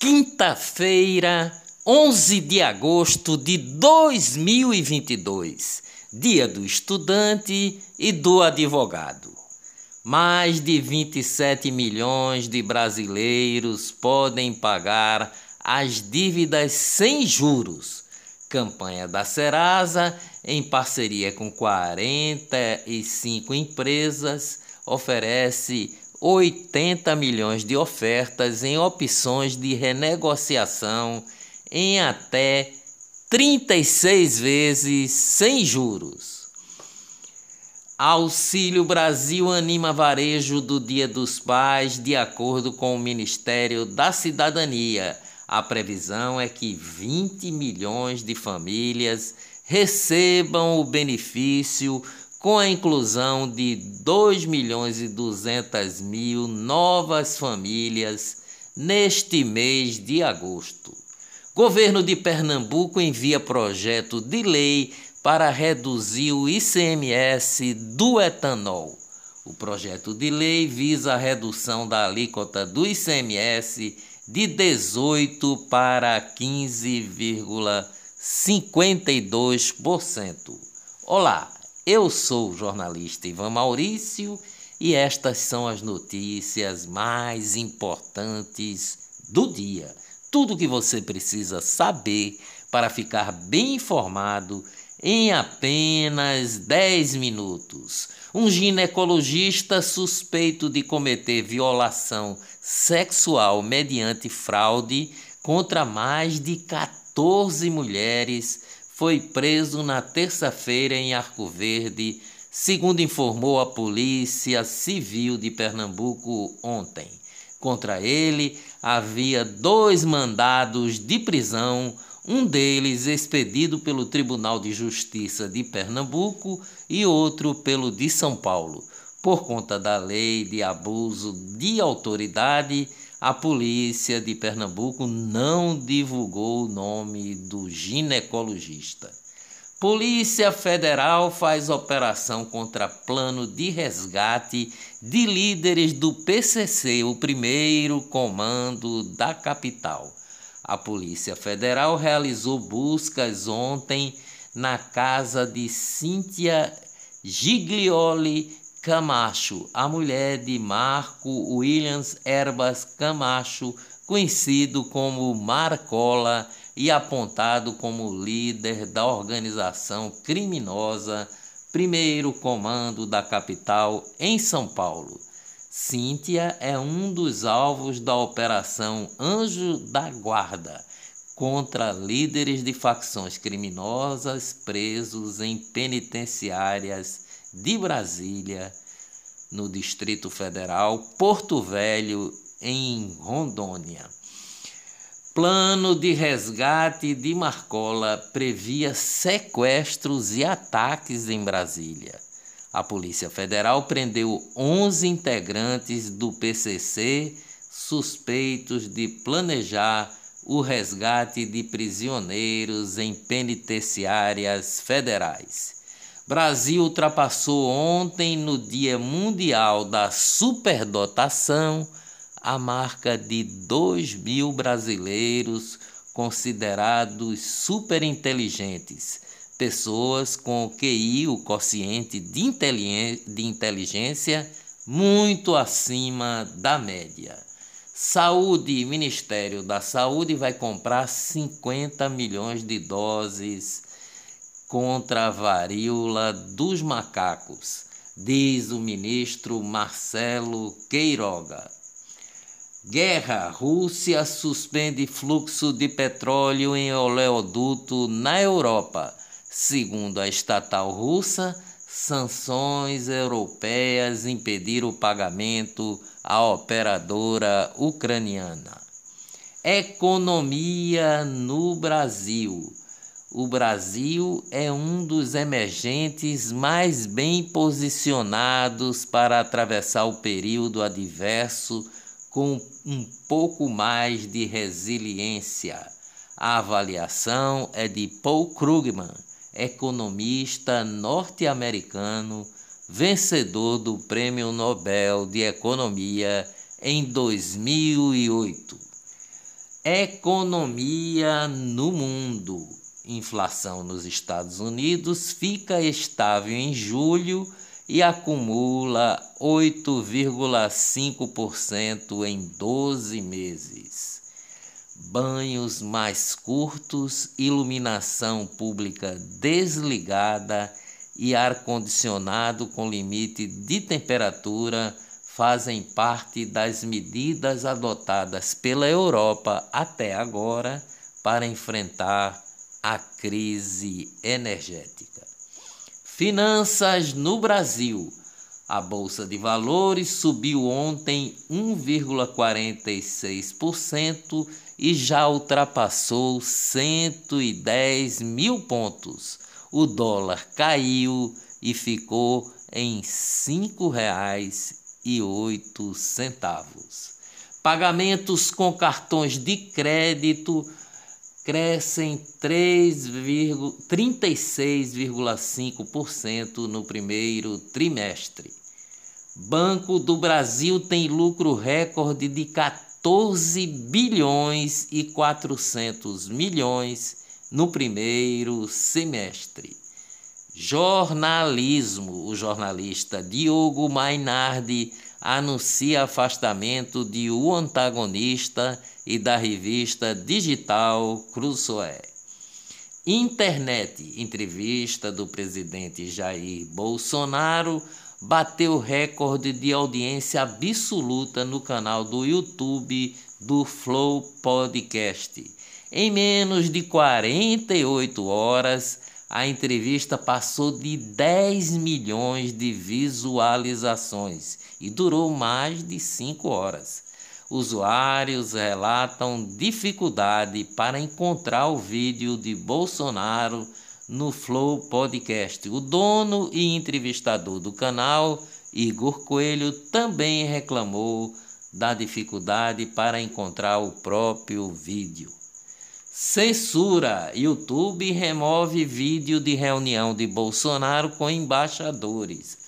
Quinta-feira, 11 de agosto de 2022, Dia do Estudante e do Advogado. Mais de 27 milhões de brasileiros podem pagar as dívidas sem juros. Campanha da Serasa, em parceria com 45 empresas, oferece 80 milhões de ofertas em opções de renegociação em até 36 vezes sem juros. Auxílio Brasil anima varejo do Dia dos Pais, de acordo com o Ministério da Cidadania. A previsão é que 20 milhões de famílias recebam o benefício com a inclusão de 2 milhões e 200 mil novas famílias neste mês de agosto. Governo de Pernambuco envia projeto de lei para reduzir o ICMS do etanol. O projeto de lei visa a redução da alíquota do ICMS de 18 para 15,52%. Olá, eu sou o jornalista Ivan Maurício e estas são as notícias mais importantes do dia. Tudo o que você precisa saber para ficar bem informado em apenas 10 minutos. Um ginecologista suspeito de cometer violação sexual mediante fraude contra mais de 14 mulheres foi preso na terça-feira em Arco Verde, segundo informou a Polícia Civil de Pernambuco ontem. Contra ele havia dois mandados de prisão, um deles expedido pelo Tribunal de Justiça de Pernambuco e outro pelo de São Paulo, por conta da lei de abuso de autoridade a polícia de Pernambuco não divulgou o nome do ginecologista. Polícia Federal faz operação contra plano de resgate de líderes do PCC, o primeiro comando da capital. A Polícia Federal realizou buscas ontem na casa de Cíntia Giglioli Camacho, a mulher de Marco Williams Erbas Camacho, conhecido como Marcola e apontado como líder da organização criminosa Primeiro Comando da capital em São Paulo. Cíntia é um dos alvos da Operação Anjo da Guarda contra líderes de facções criminosas presos em penitenciárias de Brasília, no Distrito Federal, Porto Velho, em Rondônia. Plano de resgate de Marcola previa sequestros e ataques em Brasília. A Polícia Federal prendeu 11 integrantes do PCC suspeitos de planejar o resgate de prisioneiros em penitenciárias federais. Brasil ultrapassou ontem, no Dia Mundial da Superdotação, a marca de 2 mil brasileiros considerados superinteligentes, pessoas com QI, o quociente de inteligência, muito acima da média. Saúde, Ministério da Saúde vai comprar 50 milhões de doses contra a varíola dos macacos, diz o ministro Marcelo Queiroga. Guerra: Rússia suspende fluxo de petróleo em oleoduto na Europa. Segundo a estatal russa, sanções europeias impediram o pagamento à operadora ucraniana. Economia no Brasil. O Brasil é um dos emergentes mais bem posicionados para atravessar o período adverso com um pouco mais de resiliência. A avaliação é de Paul Krugman, economista norte-americano, vencedor do Prêmio Nobel de Economia em 2008. Economia no mundo. Inflação nos Estados Unidos fica estável em julho e acumula 8,5% em 12 meses. Banhos mais curtos, iluminação pública desligada e ar-condicionado com limite de temperatura fazem parte das medidas adotadas pela Europa até agora para enfrentar a crise energética. Finanças no Brasil. A Bolsa de Valores subiu ontem 1,46% e já ultrapassou 110 mil pontos. O dólar caiu e ficou em R$ 5,08. Pagamentos com cartões de crédito crescem 36,5% no primeiro trimestre. Banco do Brasil tem lucro recorde de 14 bilhões e 400 milhões no primeiro semestre. Jornalismo. O jornalista Diogo Mainardi anuncia afastamento de O Antagonista e da revista digital Cruzoé. Internet. Entrevista do presidente Jair Bolsonaro bateu recorde de audiência absoluta no canal do YouTube do Flow Podcast. Em menos de 48 horas, a entrevista passou de 10 milhões de visualizações e durou mais de 5 horas. Usuários relatam dificuldade para encontrar o vídeo de Bolsonaro no Flow Podcast. O dono e entrevistador do canal, Igor Coelho, também reclamou da dificuldade para encontrar o próprio vídeo. Censura: YouTube remove vídeo de reunião de Bolsonaro com embaixadores.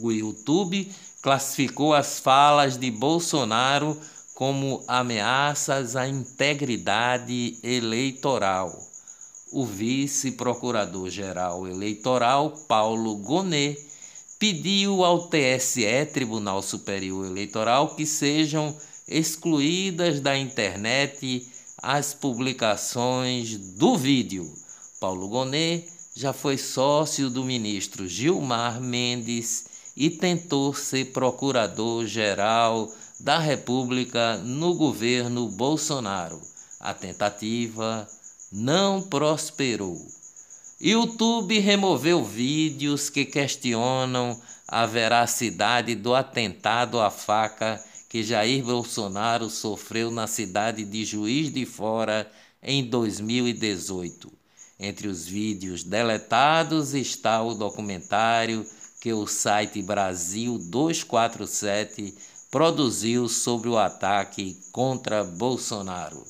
O YouTube classificou as falas de Bolsonaro como ameaças à integridade eleitoral. O vice-procurador-geral eleitoral, Paulo Gonet, pediu ao TSE, Tribunal Superior Eleitoral, que sejam excluídas da internet as publicações do vídeo. Paulo Gonet já foi sócio do ministro Gilmar Mendes e tentou ser procurador-geral da República no governo Bolsonaro. A tentativa não prosperou. YouTube removeu vídeos que questionam a veracidade do atentado à faca que Jair Bolsonaro sofreu na cidade de Juiz de Fora em 2018. Entre os vídeos deletados está o documentário que o site Brasil 247 produziu sobre o ataque contra Bolsonaro.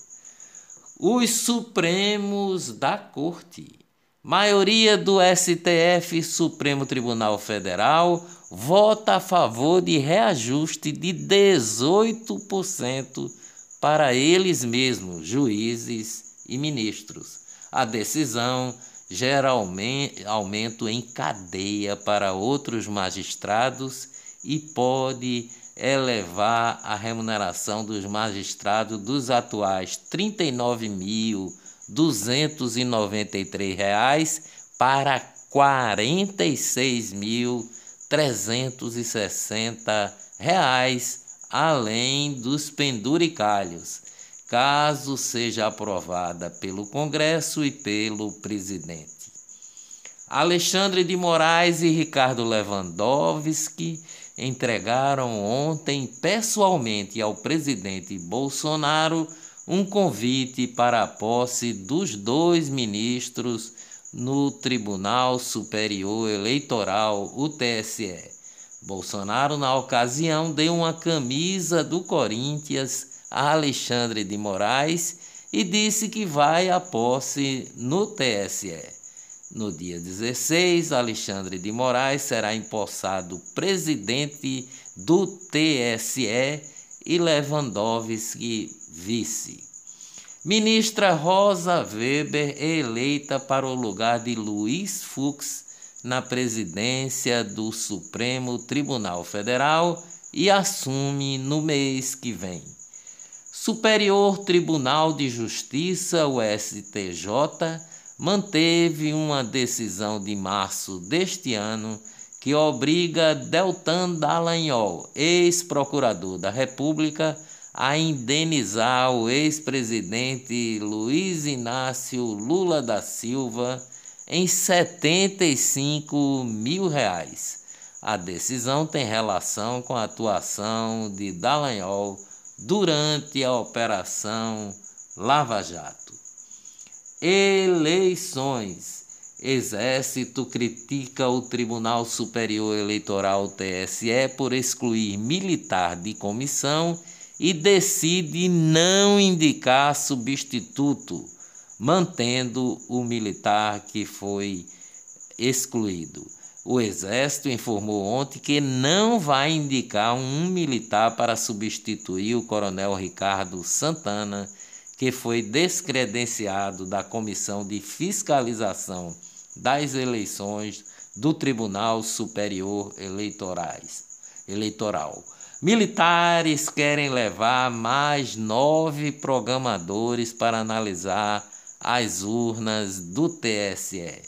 Os Supremos da Corte. Maioria do STF, Supremo Tribunal Federal, vota a favor de reajuste de 18% para eles mesmos, juízes e ministros. A decisão gera aumento em cadeia para outros magistrados e pode elevar a remuneração dos magistrados dos atuais R$ 39.293 para R$ 46.000 360 reais, além dos penduricalhos, caso seja aprovada pelo Congresso e pelo presidente. Alexandre de Moraes e Ricardo Lewandowski entregaram ontem pessoalmente ao presidente Bolsonaro um convite para a posse dos dois ministros no Tribunal Superior Eleitoral, o TSE. Bolsonaro, na ocasião, deu uma camisa do Corinthians a Alexandre de Moraes e disse que vai à posse no TSE. No dia 16, Alexandre de Moraes será empossado presidente do TSE e Lewandowski vice. Ministra Rosa Weber é eleita para o lugar de Luiz Fux na presidência do Supremo Tribunal Federal e assume no mês que vem. Superior Tribunal de Justiça, o STJ, manteve uma decisão de março deste ano que obriga Deltan Dallagnol, ex-procurador da República, a indenizar o ex-presidente Luiz Inácio Lula da Silva em 75 mil reais. A decisão tem relação com a atuação de Dallagnol durante a Operação Lava Jato. Eleições. Exército critica o Tribunal Superior Eleitoral TSE por excluir militar de comissão e decide não indicar substituto, mantendo o militar que foi excluído. O Exército informou ontem que não vai indicar um militar para substituir o Coronel Ricardo Santana, que foi descredenciado da Comissão de Fiscalização das Eleições do Tribunal Superior Eleitorais, Eleitoral. Militares querem levar mais nove programadores para analisar as urnas do TSE.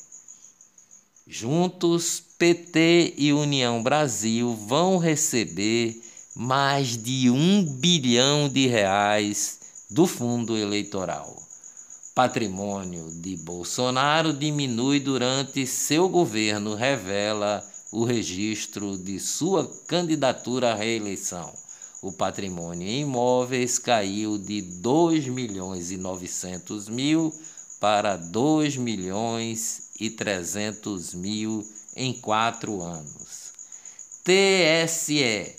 Juntos, PT e União Brasil vão receber mais de um bilhão de reais do fundo eleitoral. Patrimônio de Bolsonaro diminui durante seu governo, revela o registro de sua candidatura à reeleição. O patrimônio em imóveis caiu de 2 milhões e 900 mil para 2 milhões e 300 mil em quatro anos. TSE,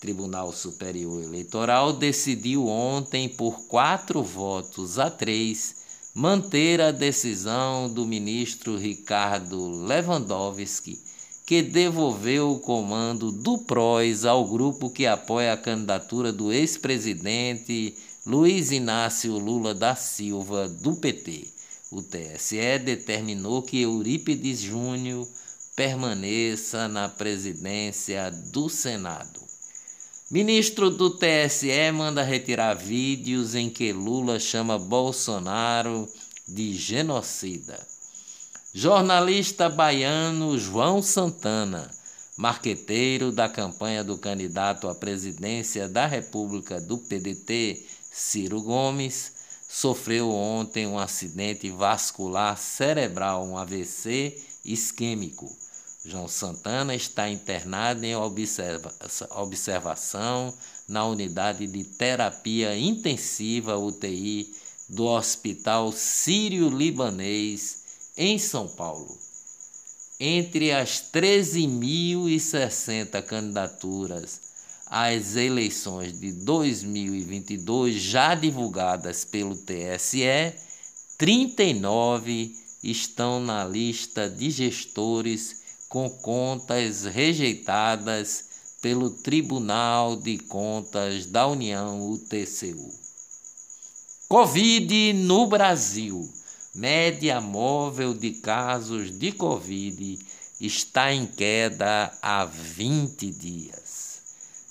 Tribunal Superior Eleitoral, decidiu ontem, por quatro votos a três, manter a decisão do ministro Ricardo Lewandowski que devolveu o comando do PROS ao grupo que apoia a candidatura do ex-presidente Luiz Inácio Lula da Silva, do PT. O TSE determinou que Eurípides Júnior permaneça na presidência do Senado. Ministro do TSE manda retirar vídeos em que Lula chama Bolsonaro de genocida. Jornalista baiano João Santana, marqueteiro da campanha do candidato à presidência da República do PDT, Ciro Gomes, sofreu ontem um acidente vascular cerebral, um AVC isquêmico. João Santana está internado em observa observação na unidade de terapia intensiva UTI do Hospital Sírio-Libanês em São Paulo, entre as 13.060 candidaturas às eleições de 2022 já divulgadas pelo TSE, 39 estão na lista de gestores com contas rejeitadas pelo Tribunal de Contas da União, o TCU. Covid no Brasil média móvel de casos de Covid está em queda há 20 dias.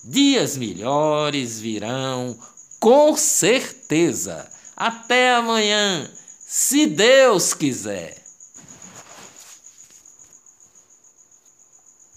Dias melhores virão, com certeza. Até amanhã, se Deus quiser.